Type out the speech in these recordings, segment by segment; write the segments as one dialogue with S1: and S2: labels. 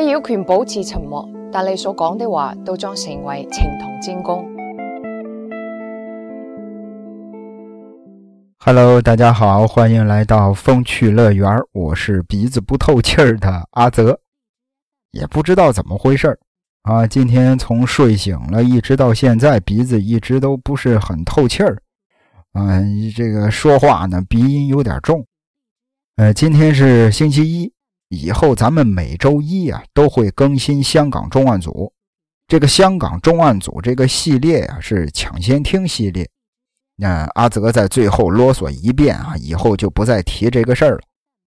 S1: 你有权保持沉默，但你所讲的话都将成为呈堂證供。
S2: Hello，大家好，欢迎来到风趣乐园，我是鼻子不透气儿的阿泽。也不知道怎么回事儿啊，今天从睡醒了一直到现在，鼻子一直都不是很透气儿。啊，这个说话呢鼻音有点重。呃，今天是星期一，以后咱们每周一啊都会更新香港重案组。这个香港重案组这个系列呀、是抢先听系列。那阿泽在最后啰嗦一遍啊，以后就不再提这个事儿了。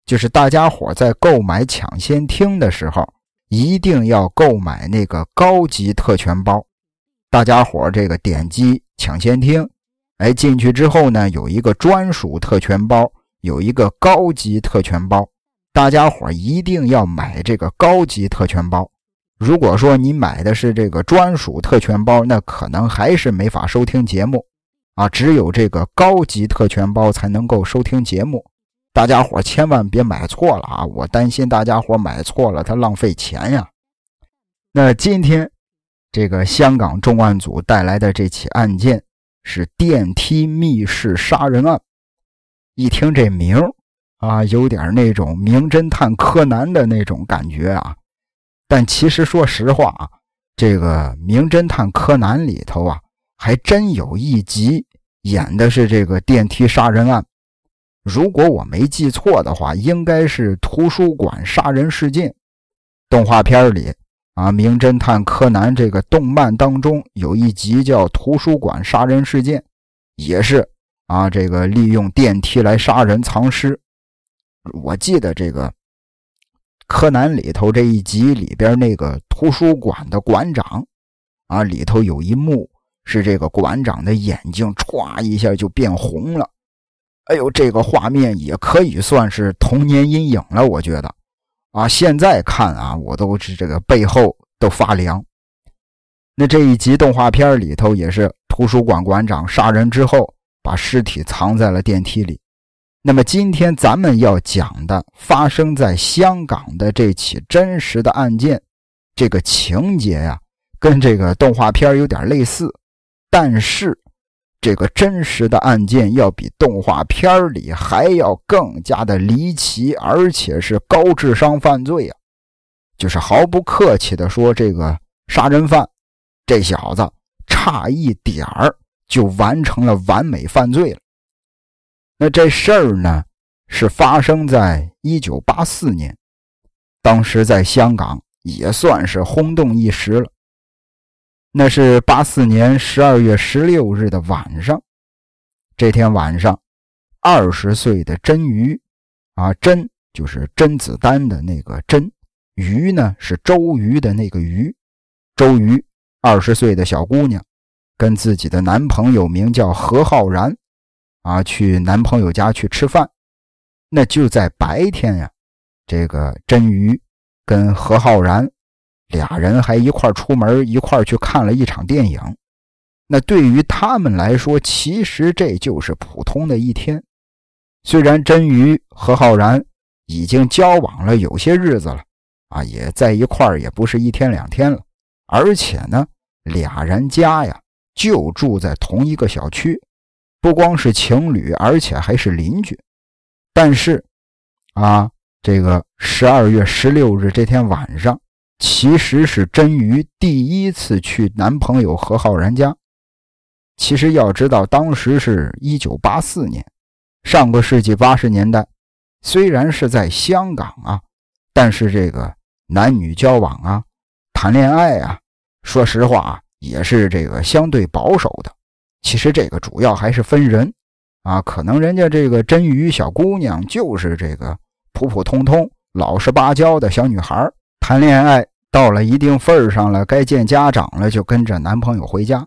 S2: 就是大家伙在购买抢先听的时候，一定要购买那个高级特权包。大家伙这个点击抢先听，哎，进去之后呢，有一个专属特权包，有一个高级特权包。大家伙一定要买这个高级特权包。如果说你买的是这个专属特权包，那可能还是没法收听节目。啊，只有这个高级特权包才能够收听节目，大家伙千万别买错了啊！我担心大家伙买错了，他浪费钱呀。那今天这个香港重案组带来的这起案件是电梯密室杀人案，一听这名儿啊，有点那种名侦探柯南的那种感觉啊。但其实说实话啊，这个名侦探柯南里头啊。还真有一集演的是这个电梯杀人案，如果我没记错的话，应该是图书馆杀人事件。动画片里啊，名侦探柯南这个动漫当中有一集叫《图书馆杀人事件》，也是啊，这个利用电梯来杀人藏尸。我记得这个柯南里头这一集里边那个图书馆的馆长啊，里头有一幕。是这个馆长的眼睛歘一下就变红了，哎呦，这个画面也可以算是童年阴影了，我觉得，啊，现在看啊，我都是这个背后都发凉。那这一集动画片里头也是图书馆馆长杀人之后，把尸体藏在了电梯里。那么今天咱们要讲的发生在香港的这起真实的案件，这个情节呀，跟这个动画片有点类似。但是，这个真实的案件要比动画片里还要更加的离奇，而且是高智商犯罪啊！就是毫不客气的说，这个杀人犯这小子差一点儿就完成了完美犯罪了。那这事儿呢，是发生在一九八四年，当时在香港也算是轰动一时了。那是八四年十二月十六日的晚上，这天晚上，二十岁的甄瑜，啊，甄就是甄子丹的那个甄，瑜呢是周瑜的那个瑜，周瑜二十岁的小姑娘，跟自己的男朋友名叫何浩然，啊，去男朋友家去吃饭。那就在白天呀，这个甄瑜跟何浩然。俩人还一块出门，一块去看了一场电影。那对于他们来说，其实这就是普通的一天。虽然真瑜和浩然已经交往了有些日子了，啊，也在一块也不是一天两天了。而且呢，俩人家呀就住在同一个小区，不光是情侣，而且还是邻居。但是，啊，这个十二月十六日这天晚上。其实是真瑜第一次去男朋友何浩然家。其实要知道，当时是一九八四年，上个世纪八十年代，虽然是在香港啊，但是这个男女交往啊、谈恋爱啊，说实话啊，也是这个相对保守的。其实这个主要还是分人啊，可能人家这个真鱼小姑娘就是这个普普通通、老实巴交的小女孩，谈恋爱。到了一定份上了，该见家长了，就跟着男朋友回家。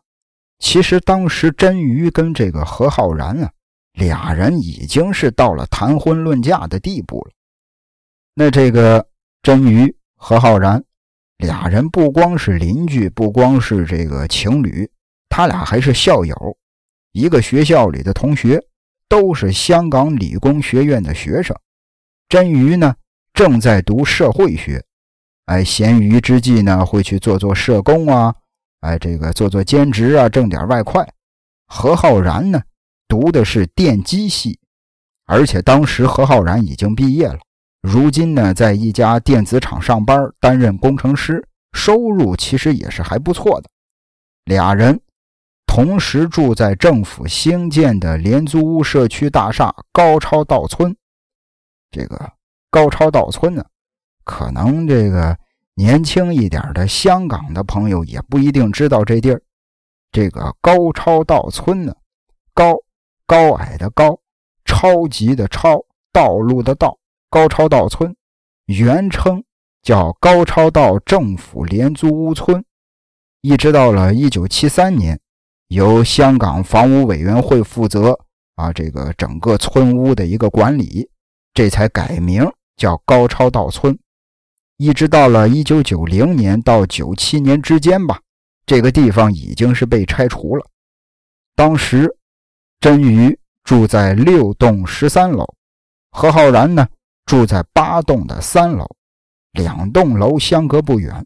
S2: 其实当时真鱼跟这个何浩然啊，俩人已经是到了谈婚论嫁的地步了。那这个真鱼、何浩然俩人不光是邻居，不光是这个情侣，他俩还是校友，一个学校里的同学，都是香港理工学院的学生。真瑜呢，正在读社会学。哎，闲余之际呢，会去做做社工啊，哎，这个做做兼职啊，挣点外快。何浩然呢，读的是电机系，而且当时何浩然已经毕业了，如今呢，在一家电子厂上班，担任工程师，收入其实也是还不错的。俩人同时住在政府兴建的廉租屋社区大厦高超道村。这个高超道村呢，可能这个年轻一点的香港的朋友也不一定知道这地儿。这个高超道村呢，高高矮的高，超级的超，道路的道，高超道村，原称叫高超道政府廉租屋村，一直到了一九七三年，由香港房屋委员会负责啊，这个整个村屋的一个管理，这才改名叫高超道村，一直到了一九九零年到九七年之间吧。这个地方已经是被拆除了。当时，真鱼住在六栋十三楼，何浩然呢住在八栋的三楼，两栋楼相隔不远。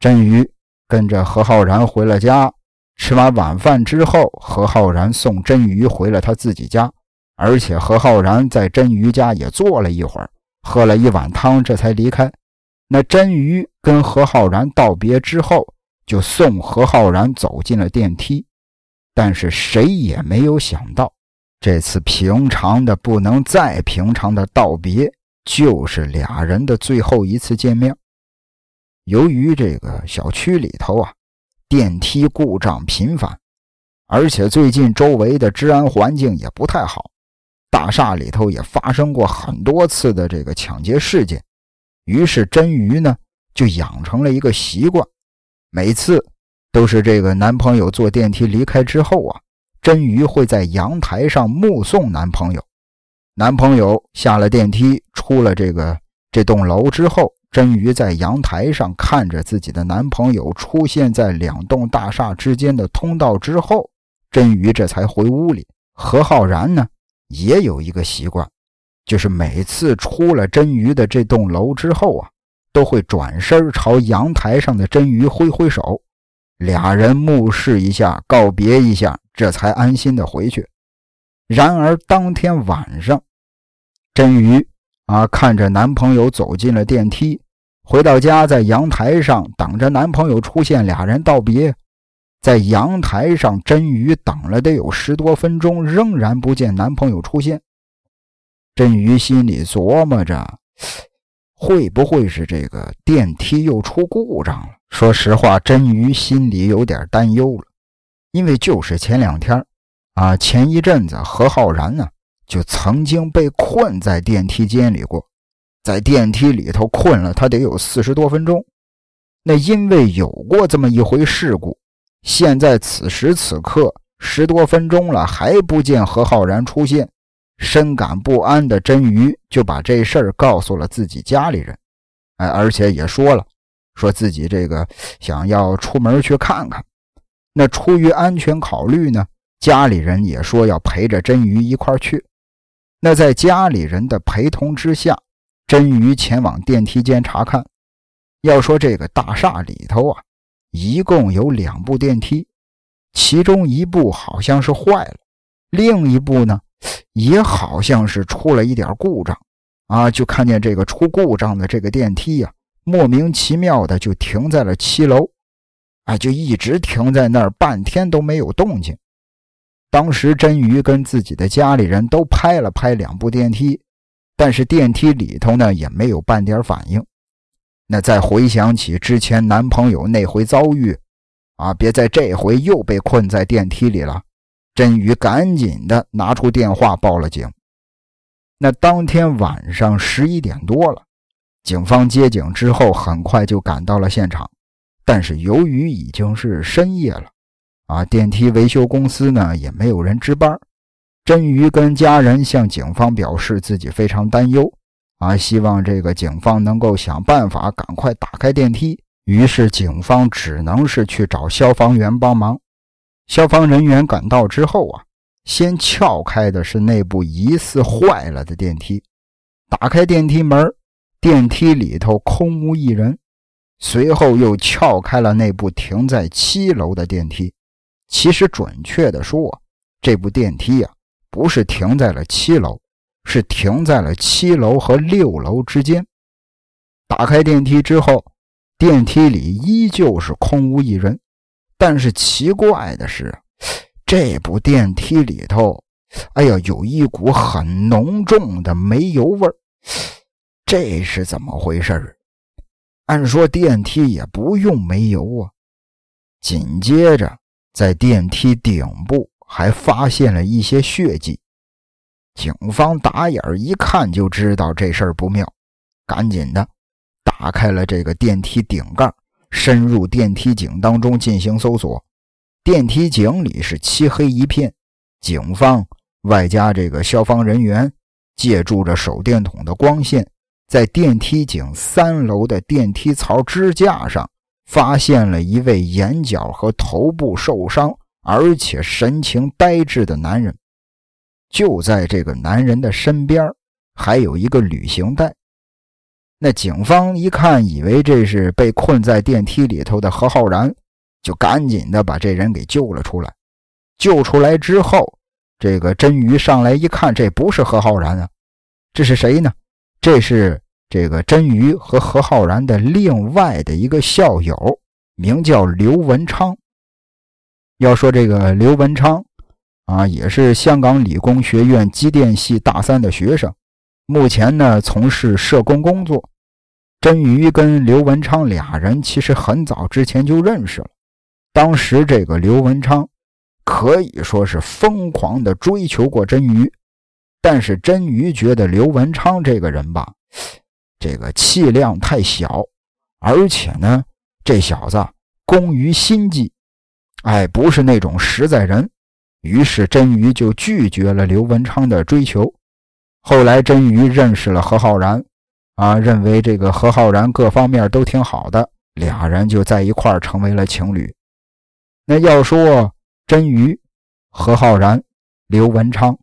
S2: 真鱼跟着何浩然回了家，吃完晚饭之后，何浩然送真鱼回了他自己家，而且何浩然在真鱼家也坐了一会儿，喝了一碗汤，这才离开。那真鱼跟何浩然道别之后。就送何浩然走进了电梯，但是谁也没有想到，这次平常的不能再平常的道别，就是俩人的最后一次见面。由于这个小区里头啊，电梯故障频繁，而且最近周围的治安环境也不太好，大厦里头也发生过很多次的这个抢劫事件，于是真鱼呢就养成了一个习惯。每次都是这个男朋友坐电梯离开之后啊，真鱼会在阳台上目送男朋友。男朋友下了电梯，出了这个这栋楼之后，真鱼在阳台上看着自己的男朋友出现在两栋大厦之间的通道之后，真鱼这才回屋里。何浩然呢，也有一个习惯，就是每次出了真鱼的这栋楼之后啊。都会转身朝阳台上的真鱼挥挥手，俩人目视一下，告别一下，这才安心的回去。然而当天晚上，真鱼啊看着男朋友走进了电梯，回到家，在阳台上等着男朋友出现，俩人道别。在阳台上，真鱼等了得有十多分钟，仍然不见男朋友出现。真鱼心里琢磨着。会不会是这个电梯又出故障了？说实话，真鱼心里有点担忧了，因为就是前两天，啊，前一阵子何浩然呢就曾经被困在电梯间里过，在电梯里头困了他得有四十多分钟。那因为有过这么一回事故，现在此时此刻十多分钟了还不见何浩然出现。深感不安的真鱼就把这事儿告诉了自己家里人，哎，而且也说了，说自己这个想要出门去看看。那出于安全考虑呢，家里人也说要陪着真鱼一块去。那在家里人的陪同之下，真鱼前往电梯间查看。要说这个大厦里头啊，一共有两部电梯，其中一部好像是坏了，另一部呢？也好像是出了一点故障，啊，就看见这个出故障的这个电梯呀，莫名其妙的就停在了七楼，啊，就一直停在那儿，半天都没有动静。当时真鱼跟自己的家里人都拍了拍两部电梯，但是电梯里头呢也没有半点反应。那再回想起之前男朋友那回遭遇，啊，别在这回又被困在电梯里了。真宇赶紧的拿出电话报了警。那当天晚上十一点多了，警方接警之后很快就赶到了现场，但是由于已经是深夜了，啊，电梯维修公司呢也没有人值班。真宇跟家人向警方表示自己非常担忧，啊，希望这个警方能够想办法赶快打开电梯。于是警方只能是去找消防员帮忙。消防人员赶到之后啊，先撬开的是那部疑似坏了的电梯。打开电梯门，电梯里头空无一人。随后又撬开了那部停在七楼的电梯。其实准确的说，这部电梯呀，不是停在了七楼，是停在了七楼和六楼之间。打开电梯之后，电梯里依旧是空无一人。但是奇怪的是，这部电梯里头，哎呀，有一股很浓重的煤油味儿。这是怎么回事儿按说电梯也不用煤油啊。紧接着，在电梯顶部还发现了一些血迹。警方打眼一看就知道这事儿不妙，赶紧的打开了这个电梯顶盖，深入电梯井当中进行搜索。电梯井里是漆黑一片，警方外加这个消防人员借助着手电筒的光线。在电梯井三楼的电梯槽支架上，发现了一位眼角和头部受伤，而且神情呆滞的男人。就在这个男人的身边，还有一个旅行袋。那警方一看，以为这是被困在电梯里头的何浩然，就赶紧的把这人给救了出来。救出来之后，这个真鱼上来一看，这不是何浩然啊，这是谁呢？这是这个真鱼和何浩然的另外的一个校友，名叫刘文昌。要说这个刘文昌啊，也是香港理工学院机电系大三的学生，目前呢从事社工工作。真鱼跟刘文昌俩人其实很早之前就认识了，当时这个刘文昌可以说是疯狂的追求过真鱼。但是真鱼觉得刘文昌这个人吧，这个气量太小，而且呢，这小子工于心计，哎，不是那种实在人。于是真鱼就拒绝了刘文昌的追求。后来真鱼认识了何浩然，啊，认为这个何浩然各方面都挺好的，俩人就在一块儿成为了情侣。那要说真鱼、何浩然、刘文昌。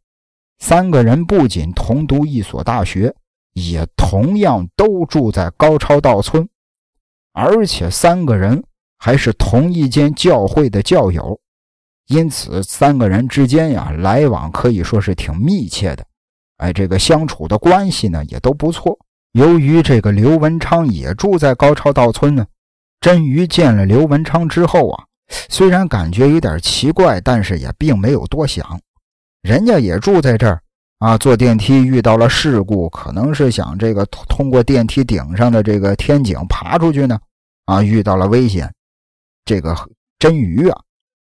S2: 三个人不仅同读一所大学，也同样都住在高超道村，而且三个人还是同一间教会的教友，因此三个人之间呀来往可以说是挺密切的。哎，这个相处的关系呢也都不错。由于这个刘文昌也住在高超道村呢，真鱼见了刘文昌之后啊，虽然感觉有点奇怪，但是也并没有多想。人家也住在这儿啊，坐电梯遇到了事故，可能是想这个通过电梯顶上的这个天井爬出去呢，啊，遇到了危险。这个真鱼啊，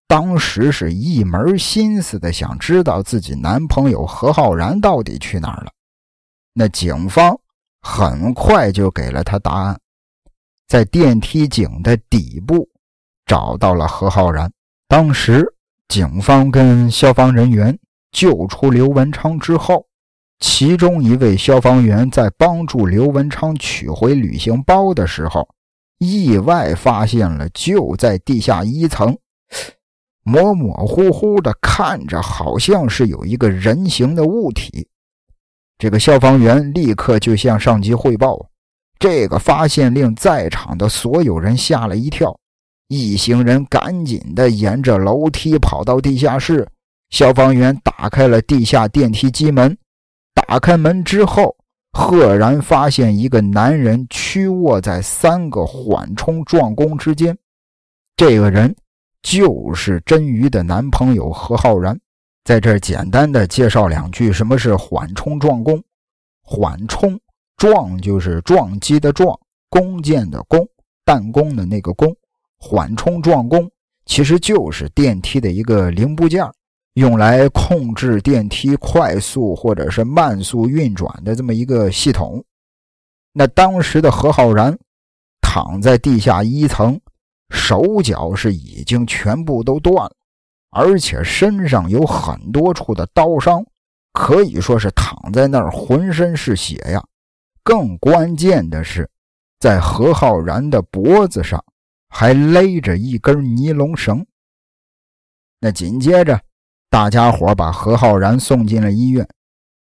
S2: 当时是一门心思的想知道自己男朋友何浩然到底去哪儿了。那警方很快就给了他答案，在电梯井的底部找到了何浩然。当时警方跟消防人员。救出刘文昌之后，其中一位消防员在帮助刘文昌取回旅行包的时候，意外发现了就在地下一层，模模糊糊的看着，好像是有一个人形的物体。这个消防员立刻就向上级汇报，这个发现令在场的所有人吓了一跳，一行人赶紧的沿着楼梯跑到地下室。消防员打开了地下电梯机门，打开门之后，赫然发现一个男人屈卧在三个缓冲撞弓之间。这个人就是真鱼的男朋友何浩然。在这儿简单的介绍两句：什么是缓冲撞弓？缓冲撞就是撞击的撞，弓箭的弓，弹弓的那个弓。缓冲撞弓其实就是电梯的一个零部件。用来控制电梯快速或者是慢速运转的这么一个系统。那当时的何浩然躺在地下一层，手脚是已经全部都断了，而且身上有很多处的刀伤，可以说是躺在那儿浑身是血呀。更关键的是，在何浩然的脖子上还勒着一根尼龙绳。那紧接着。大家伙把何浩然送进了医院，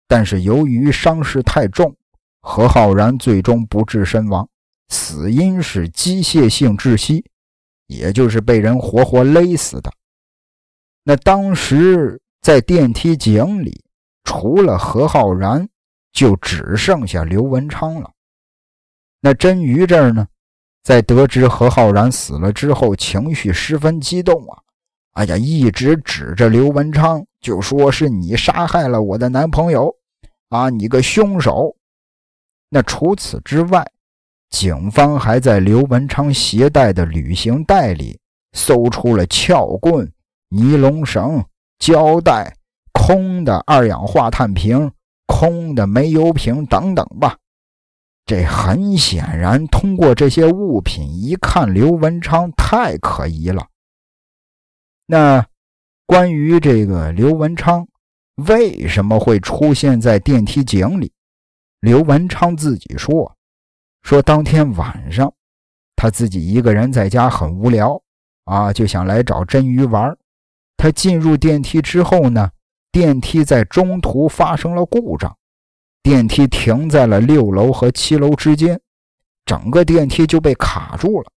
S2: 但是由于伤势太重，何浩然最终不治身亡，死因是机械性窒息，也就是被人活活勒死的。那当时在电梯井里，除了何浩然，就只剩下刘文昌了。那真鱼这儿呢，在得知何浩然死了之后，情绪十分激动啊！哎呀，一直指着刘文昌就说是你杀害了我的男朋友啊，你个凶手！那除此之外，警方还在刘文昌携带的旅行袋里搜出了撬棍、尼龙绳、胶带、空的二氧化碳瓶、空的煤油瓶等等吧。这很显然，通过这些物品一看，刘文昌太可疑了。那关于这个刘文昌为什么会出现在电梯井里，刘文昌自己说：“说当天晚上他自己一个人在家很无聊啊，就想来找真鱼玩。他进入电梯之后呢，电梯在中途发生了故障。”电梯停在了六楼和七楼之间，整个电梯就被卡住了。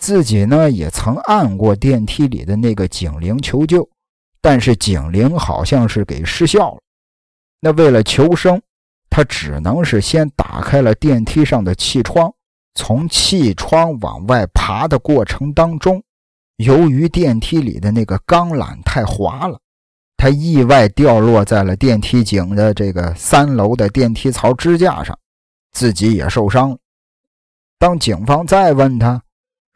S2: 自己呢也曾按过电梯里的那个警铃求救，但是警铃好像是给失效了。那为了求生，他只能是先打开了电梯上的气窗，从气窗往外爬的过程当中，由于电梯里的那个钢缆太滑了。他意外掉落在了电梯井的这个三楼的电梯槽支架上，自己也受伤了。当警方再问他，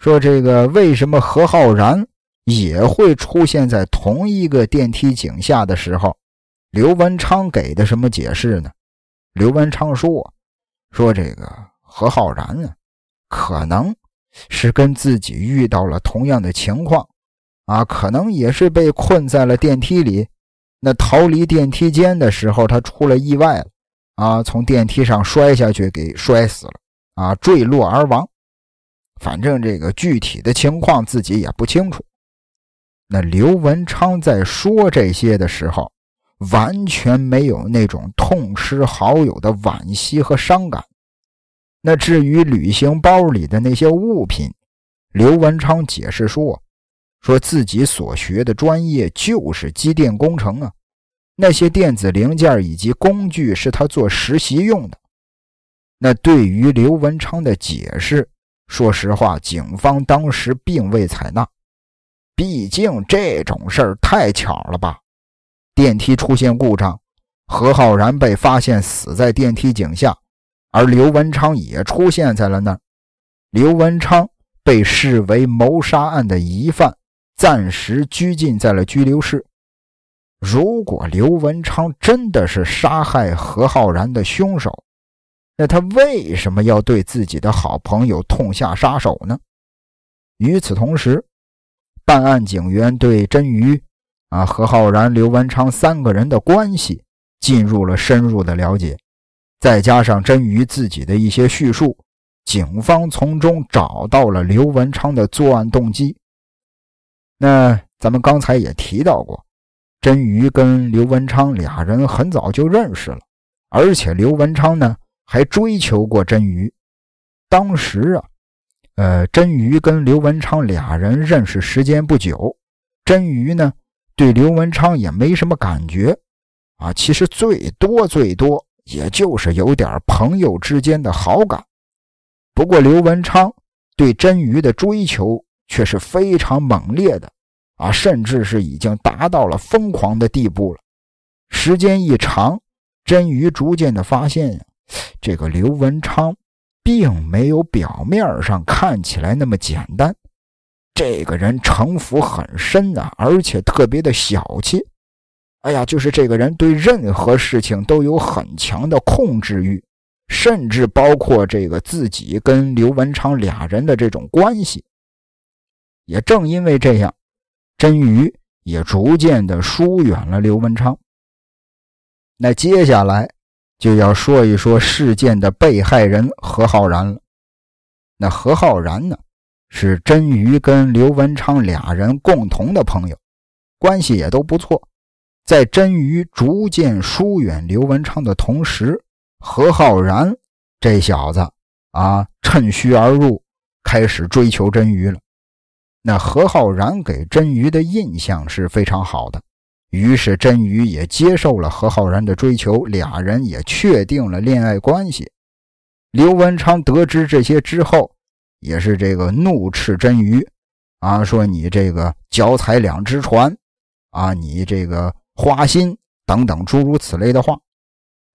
S2: 说这个为什么何浩然也会出现在同一个电梯井下的时候，刘文昌给的什么解释呢？刘文昌说：“说这个何浩然啊，可能是跟自己遇到了同样的情况，啊，可能也是被困在了电梯里。”那逃离电梯间的时候，他出了意外了，啊，从电梯上摔下去，给摔死了，啊，坠落而亡。反正这个具体的情况自己也不清楚。那刘文昌在说这些的时候，完全没有那种痛失好友的惋惜和伤感。那至于旅行包里的那些物品，刘文昌解释说。说自己所学的专业就是机电工程啊，那些电子零件以及工具是他做实习用的。那对于刘文昌的解释，说实话，警方当时并未采纳，毕竟这种事儿太巧了吧？电梯出现故障，何浩然被发现死在电梯井下，而刘文昌也出现在了那儿，刘文昌被视为谋杀案的疑犯。暂时拘禁在了拘留室。如果刘文昌真的是杀害何浩然的凶手，那他为什么要对自己的好朋友痛下杀手呢？与此同时，办案警员对真鱼、啊何浩然、刘文昌三个人的关系进入了深入的了解，再加上真鱼自己的一些叙述，警方从中找到了刘文昌的作案动机。那咱们刚才也提到过，真鱼跟刘文昌俩人很早就认识了，而且刘文昌呢还追求过真鱼。当时啊，呃，真鱼跟刘文昌俩人认识时间不久，真鱼呢对刘文昌也没什么感觉，啊，其实最多最多也就是有点朋友之间的好感。不过刘文昌对真鱼的追求。却是非常猛烈的啊，甚至是已经达到了疯狂的地步了。时间一长，真鱼逐渐的发现呀，这个刘文昌并没有表面上看起来那么简单。这个人城府很深呐，而且特别的小气。哎呀，就是这个人对任何事情都有很强的控制欲，甚至包括这个自己跟刘文昌俩人的这种关系。也正因为这样，真鱼也逐渐的疏远了刘文昌。那接下来就要说一说事件的被害人何浩然了。那何浩然呢，是真鱼跟刘文昌俩人共同的朋友，关系也都不错。在真鱼逐渐疏远刘文昌的同时，何浩然这小子啊，趁虚而入，开始追求真鱼了。那何浩然给真鱼的印象是非常好的，于是真鱼也接受了何浩然的追求，俩人也确定了恋爱关系。刘文昌得知这些之后，也是这个怒斥真鱼，啊，说你这个脚踩两只船，啊，你这个花心等等诸如此类的话。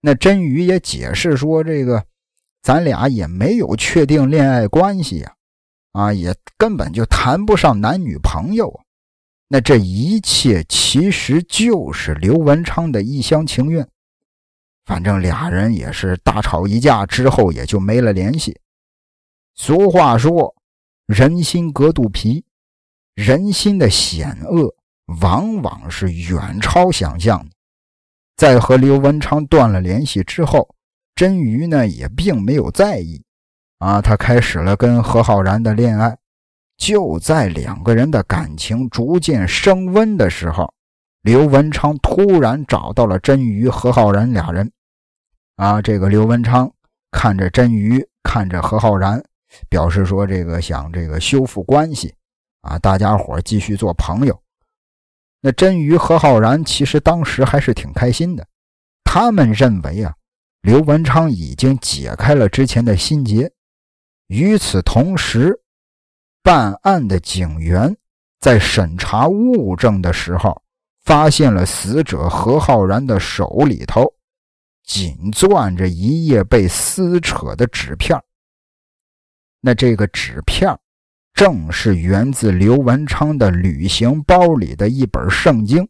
S2: 那真鱼也解释说，这个咱俩也没有确定恋爱关系呀。啊，也根本就谈不上男女朋友啊！那这一切其实就是刘文昌的一厢情愿。反正俩人也是大吵一架之后，也就没了联系。俗话说：“人心隔肚皮”，人心的险恶往往是远超想象的。在和刘文昌断了联系之后，真鱼呢也并没有在意。啊，他开始了跟何浩然的恋爱。就在两个人的感情逐渐升温的时候，刘文昌突然找到了真鱼、何浩然俩人。啊，这个刘文昌看着真鱼，看着何浩然，表示说这个想这个修复关系，啊，大家伙继续做朋友。那真鱼、何浩然其实当时还是挺开心的，他们认为啊，刘文昌已经解开了之前的心结。与此同时，办案的警员在审查物证的时候，发现了死者何浩然的手里头紧攥着一页被撕扯的纸片。那这个纸片正是源自刘文昌的旅行包里的一本圣经。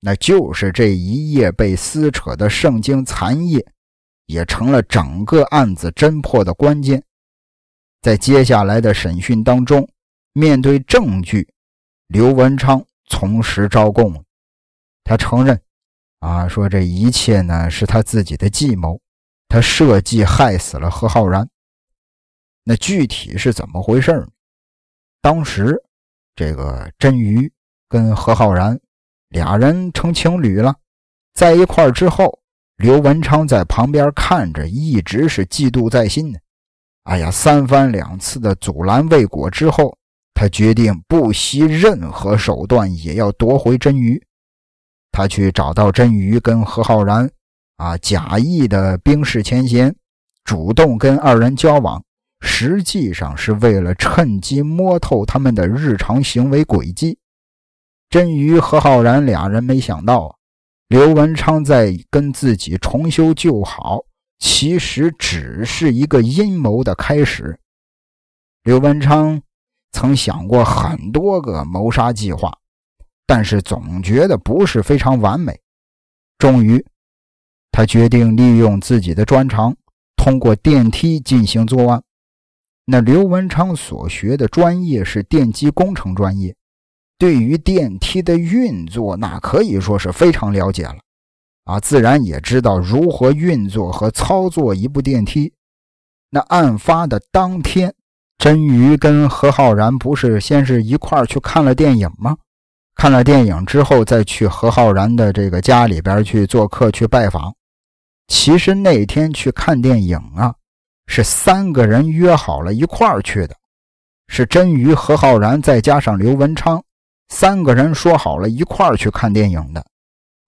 S2: 那就是这一页被撕扯的圣经残页。也成了整个案子侦破的关键。在接下来的审讯当中，面对证据，刘文昌从实招供，他承认，啊，说这一切呢是他自己的计谋，他设计害死了何浩然。那具体是怎么回事呢？当时，这个真瑜跟何浩然俩人成情侣了，在一块之后。刘文昌在旁边看着，一直是嫉妒在心呢。哎呀，三番两次的阻拦未果之后，他决定不惜任何手段也要夺回真鱼。他去找到真鱼，跟何浩然啊假意的冰释前嫌，主动跟二人交往，实际上是为了趁机摸透他们的日常行为轨迹。真鱼、何浩然俩人没想到。刘文昌在跟自己重修旧好，其实只是一个阴谋的开始。刘文昌曾想过很多个谋杀计划，但是总觉得不是非常完美。终于，他决定利用自己的专长，通过电梯进行作案。那刘文昌所学的专业是电机工程专业。对于电梯的运作，那可以说是非常了解了，啊，自然也知道如何运作和操作一部电梯。那案发的当天，真鱼跟何浩然不是先是一块去看了电影吗？看了电影之后，再去何浩然的这个家里边去做客去拜访。其实那天去看电影啊，是三个人约好了一块去的，是真鱼、何浩然再加上刘文昌。三个人说好了一块儿去看电影的，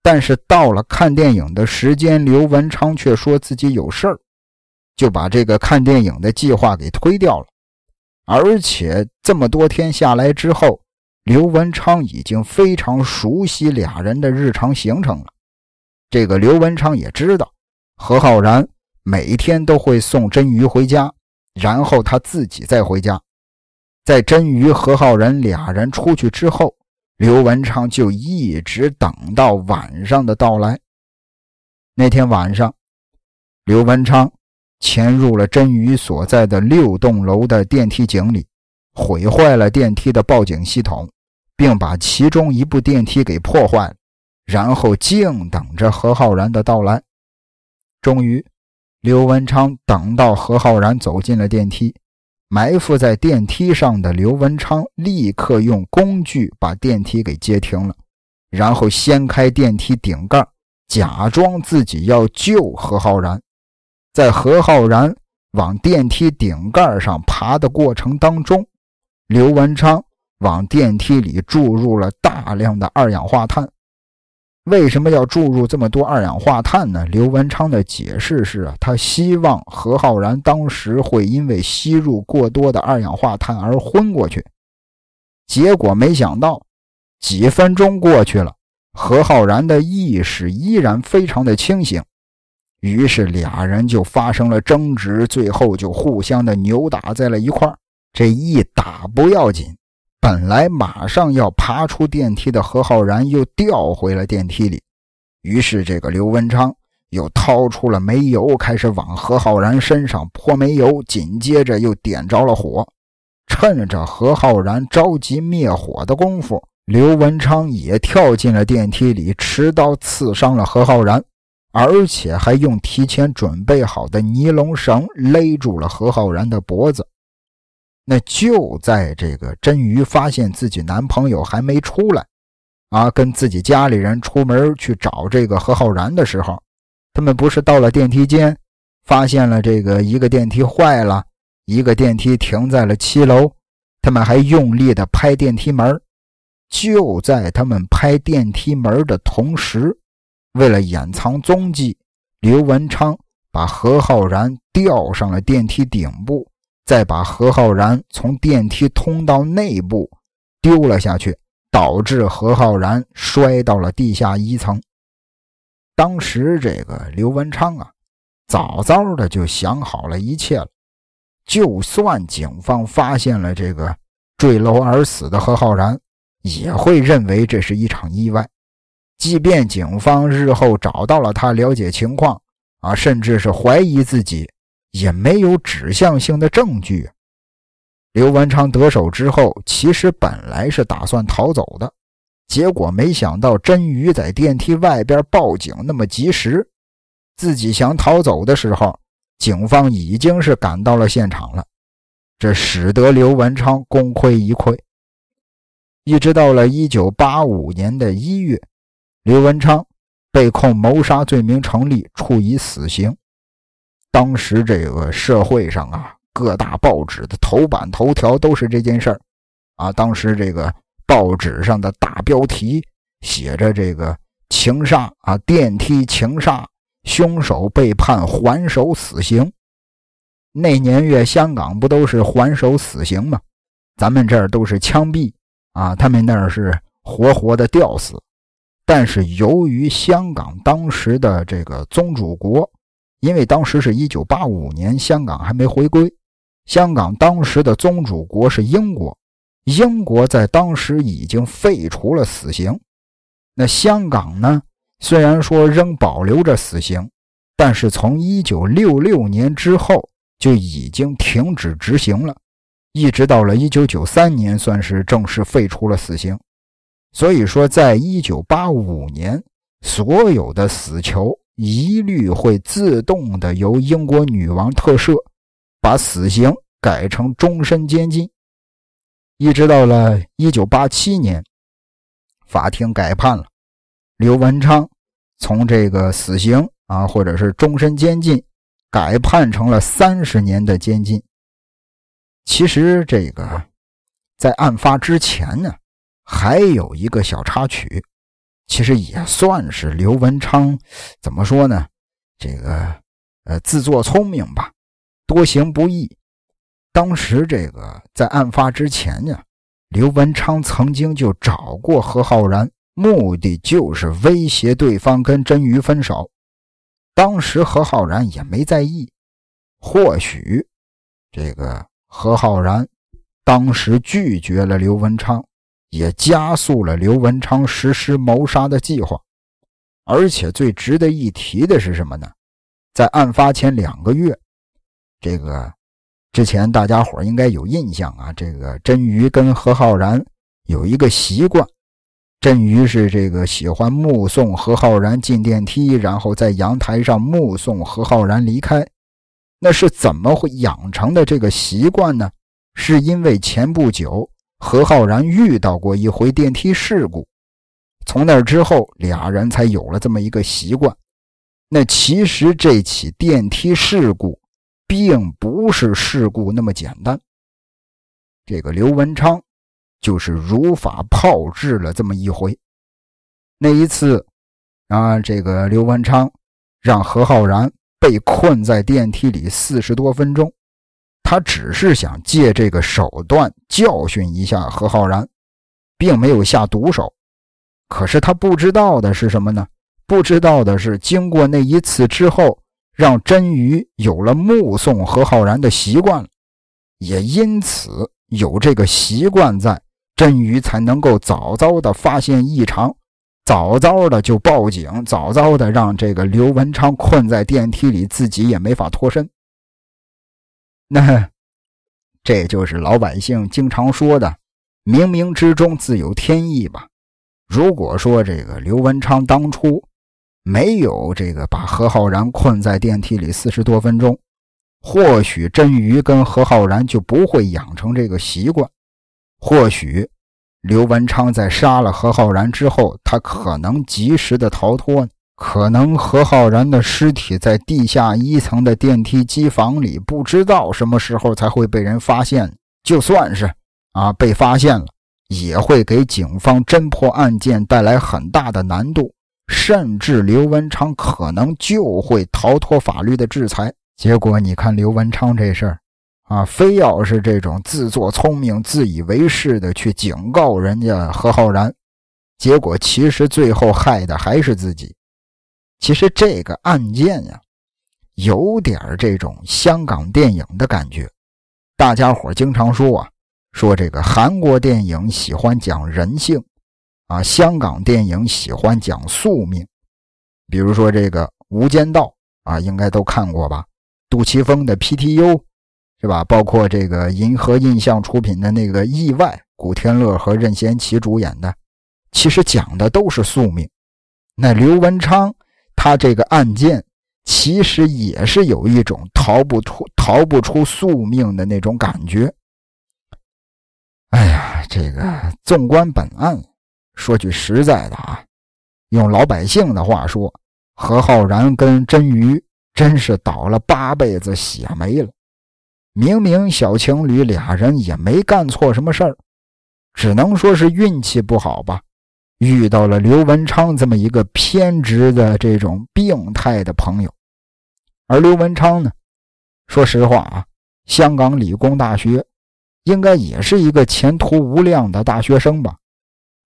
S2: 但是到了看电影的时间，刘文昌却说自己有事儿，就把这个看电影的计划给推掉了。而且这么多天下来之后，刘文昌已经非常熟悉俩人的日常行程了。这个刘文昌也知道，何浩然每天都会送真鱼回家，然后他自己再回家。在真鱼、何浩然俩人出去之后，刘文昌就一直等到晚上的到来。那天晚上，刘文昌潜入了真宇所在的六栋楼的电梯井里，毁坏了电梯的报警系统，并把其中一部电梯给破坏了，然后静等着何浩然的到来。终于，刘文昌等到何浩然走进了电梯。埋伏在电梯上的刘文昌立刻用工具把电梯给接停了，然后掀开电梯顶盖，假装自己要救何浩然。在何浩然往电梯顶盖上爬的过程当中，刘文昌往电梯里注入了大量的二氧化碳。为什么要注入这么多二氧化碳呢？刘文昌的解释是啊，他希望何浩然当时会因为吸入过多的二氧化碳而昏过去。结果没想到，几分钟过去了，何浩然的意识依然非常的清醒。于是俩人就发生了争执，最后就互相的扭打在了一块这一打不要紧，本来马上要爬出电梯的何浩然又掉回了电梯里。于是这个刘文昌又掏出了煤油，开始往何浩然身上泼煤油，紧接着又点着了火。趁着何浩然着急灭火的功夫，刘文昌也跳进了电梯里，持刀刺伤了何浩然。而且还用提前准备好的尼龙绳勒住了何浩然的脖子。那就在这个真鱼发现自己男朋友还没出来，啊，跟自己家里人出门去找这个何浩然的时候，他们不是到了电梯间，发现了这个一个电梯坏了，一个电梯停在了七楼，他们还用力的拍电梯门。就在他们拍电梯门的同时。为了掩藏踪迹，刘文昌把何浩然吊上了电梯顶部，再把何浩然从电梯通道内部丢了下去，导致何浩然摔到了地下一层。当时这个刘文昌啊，早早的就想好了一切了，就算警方发现了这个坠楼而死的何浩然，也会认为这是一场意外。即便警方日后找到了他，了解情况啊，甚至是怀疑自己，也没有指向性的证据。刘文昌得手之后，其实本来是打算逃走的，结果没想到真鱼在电梯外边报警那么及时，自己想逃走的时候，警方已经是赶到了现场了，这使得刘文昌功亏一篑。一直到了一九八五年的一月。刘文昌被控谋杀罪名成立，处以死刑。当时这个社会上啊，各大报纸的头版头条都是这件事儿啊。当时这个报纸上的大标题写着：“这个情杀啊，电梯情杀，凶手被判还手死刑。”那年月，香港不都是还手死刑吗？咱们这儿都是枪毙啊，他们那儿是活活的吊死。但是由于香港当时的这个宗主国，因为当时是一九八五年，香港还没回归，香港当时的宗主国是英国，英国在当时已经废除了死刑。那香港呢，虽然说仍保留着死刑，但是从一九六六年之后就已经停止执行了，一直到了一九九三年，算是正式废除了死刑。所以说，在一九八五年，所有的死囚一律会自动的由英国女王特赦，把死刑改成终身监禁。一直到了一九八七年，法庭改判了，刘文昌从这个死刑啊，或者是终身监禁，改判成了三十年的监禁。其实这个在案发之前呢。还有一个小插曲，其实也算是刘文昌怎么说呢？这个呃，自作聪明吧，多行不义。当时这个在案发之前呢，刘文昌曾经就找过何浩然，目的就是威胁对方跟真鱼分手。当时何浩然也没在意，或许这个何浩然当时拒绝了刘文昌。也加速了刘文昌实施谋杀的计划，而且最值得一提的是什么呢？在案发前两个月，这个之前大家伙应该有印象啊。这个真鱼跟何浩然有一个习惯，真鱼是这个喜欢目送何浩然进电梯，然后在阳台上目送何浩然离开。那是怎么会养成的这个习惯呢？是因为前不久。何浩然遇到过一回电梯事故，从那之后，俩人才有了这么一个习惯。那其实这起电梯事故并不是事故那么简单。这个刘文昌就是如法炮制了这么一回。那一次啊，这个刘文昌让何浩然被困在电梯里四十多分钟，他只是想借这个手段教训一下何浩然，并没有下毒手。可是他不知道的是什么呢？不知道的是，经过那一次之后，让真鱼有了目送何浩然的习惯，也因此有这个习惯在，真鱼才能够早早的发现异常，早早的就报警，早早的让这个刘文昌困在电梯里，自己也没法脱身。那这就是老百姓经常说的“冥冥之中自有天意”吧。如果说这个刘文昌当初没有这个把何浩然困在电梯里四十多分钟，或许真鱼跟何浩然就不会养成这个习惯。或许刘文昌在杀了何浩然之后，他可能及时的逃脱。可能何浩然的尸体在地下一层的电梯机房里，不知道什么时候才会被人发现。就算是啊被发现了。也会给警方侦破案件带来很大的难度，甚至刘文昌可能就会逃脱法律的制裁。结果你看刘文昌这事儿，啊，非要是这种自作聪明、自以为是的去警告人家何浩然，结果其实最后害的还是自己。其实这个案件呀，有点这种香港电影的感觉。大家伙经常说啊。说这个韩国电影喜欢讲人性，啊，香港电影喜欢讲宿命。比如说这个《无间道》啊，应该都看过吧？杜琪峰的 PTU 是吧？包括这个银河印象出品的那个《意外》，古天乐和任贤齐主演的，其实讲的都是宿命。那刘文昌他这个案件，其实也是有一种逃不出、逃不出宿命的那种感觉。哎呀，这个纵观本案，说句实在的啊，用老百姓的话说，何浩然跟真鱼真是倒了八辈子血霉了。明明小情侣俩人也没干错什么事儿，只能说是运气不好吧，遇到了刘文昌这么一个偏执的这种病态的朋友。而刘文昌呢，说实话啊，香港理工大学。应该也是一个前途无量的大学生吧，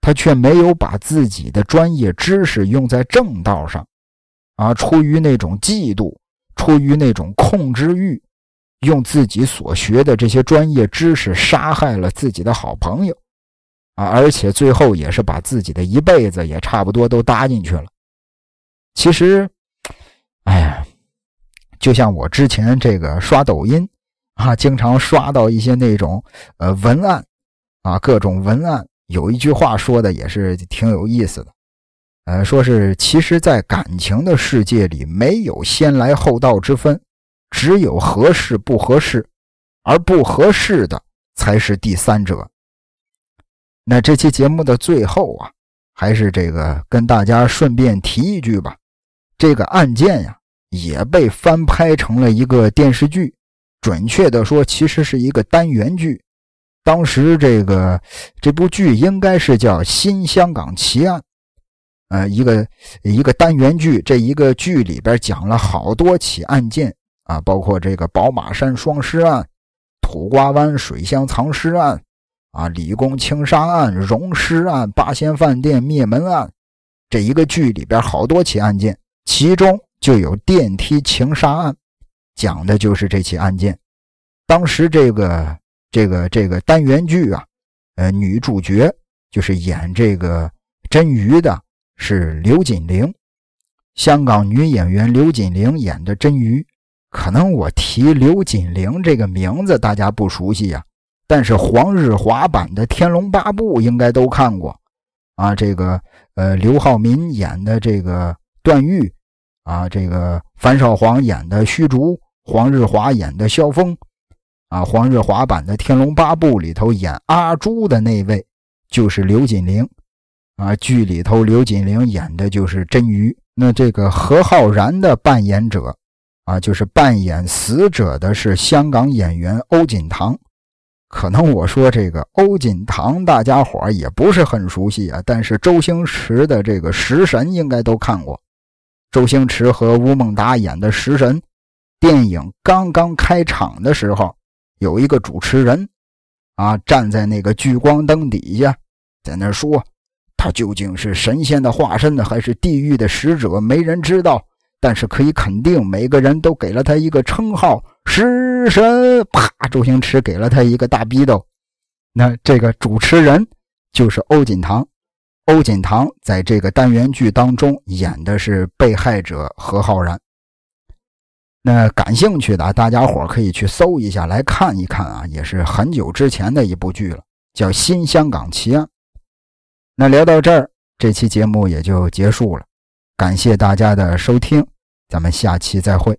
S2: 他却没有把自己的专业知识用在正道上，啊，出于那种嫉妒，出于那种控制欲，用自己所学的这些专业知识杀害了自己的好朋友，啊，而且最后也是把自己的一辈子也差不多都搭进去了。其实，哎呀，就像我之前这个刷抖音。啊，经常刷到一些那种呃文案，啊，各种文案，有一句话说的也是挺有意思的，呃，说是其实，在感情的世界里，没有先来后到之分，只有合适不合适，而不合适的才是第三者。那这期节目的最后啊，还是这个跟大家顺便提一句吧，这个案件呀，也被翻拍成了一个电视剧。准确的说，其实是一个单元剧。当时这个这部剧应该是叫《新香港奇案》，呃，一个一个单元剧。这一个剧里边讲了好多起案件啊，包括这个宝马山双尸案、土瓜湾水乡藏尸案啊、理工情杀案、溶尸案、八仙饭店灭门案。这一个剧里边好多起案件，其中就有电梯情杀案。讲的就是这起案件。当时这个这个这个单元剧啊，呃，女主角就是演这个真鱼的，是刘锦玲，香港女演员刘锦玲演的真鱼。可能我提刘锦玲这个名字大家不熟悉呀，但是黄日华版的《天龙八部》应该都看过啊。这个呃，刘浩民演的这个段誉啊，这个樊少皇演的虚竹。黄日华演的萧峰，啊，黄日华版的《天龙八部》里头演阿朱的那位就是刘锦玲，啊，剧里头刘锦玲演的就是真鱼。
S3: 那这个何浩然的扮演者啊，就是扮演死者的是香港演员欧锦棠。可能我说这个欧锦棠，大家伙也不是很熟悉啊。但是周星驰的这个《食神》应该都看过。周星驰和吴孟达演的《食神》电影刚刚开场的时候，有一个主持人啊站在那个聚光灯底下，在那说他究竟是神仙的化身呢，还是地狱的使者，没人知道。但是可以肯定，每个人都给了他一个称号“食神”。啪，周星驰给了他一个大逼斗。那这个主持人就是欧锦棠。欧锦棠在这个单元剧当中演的是被害者何浩然。那感兴趣的大家伙可以去搜一下来看一看啊，也是很久之前的一部剧了，叫《新香港奇案》。那聊到这儿，这期节目也就结束了。感谢大家的收听，咱们下期再会。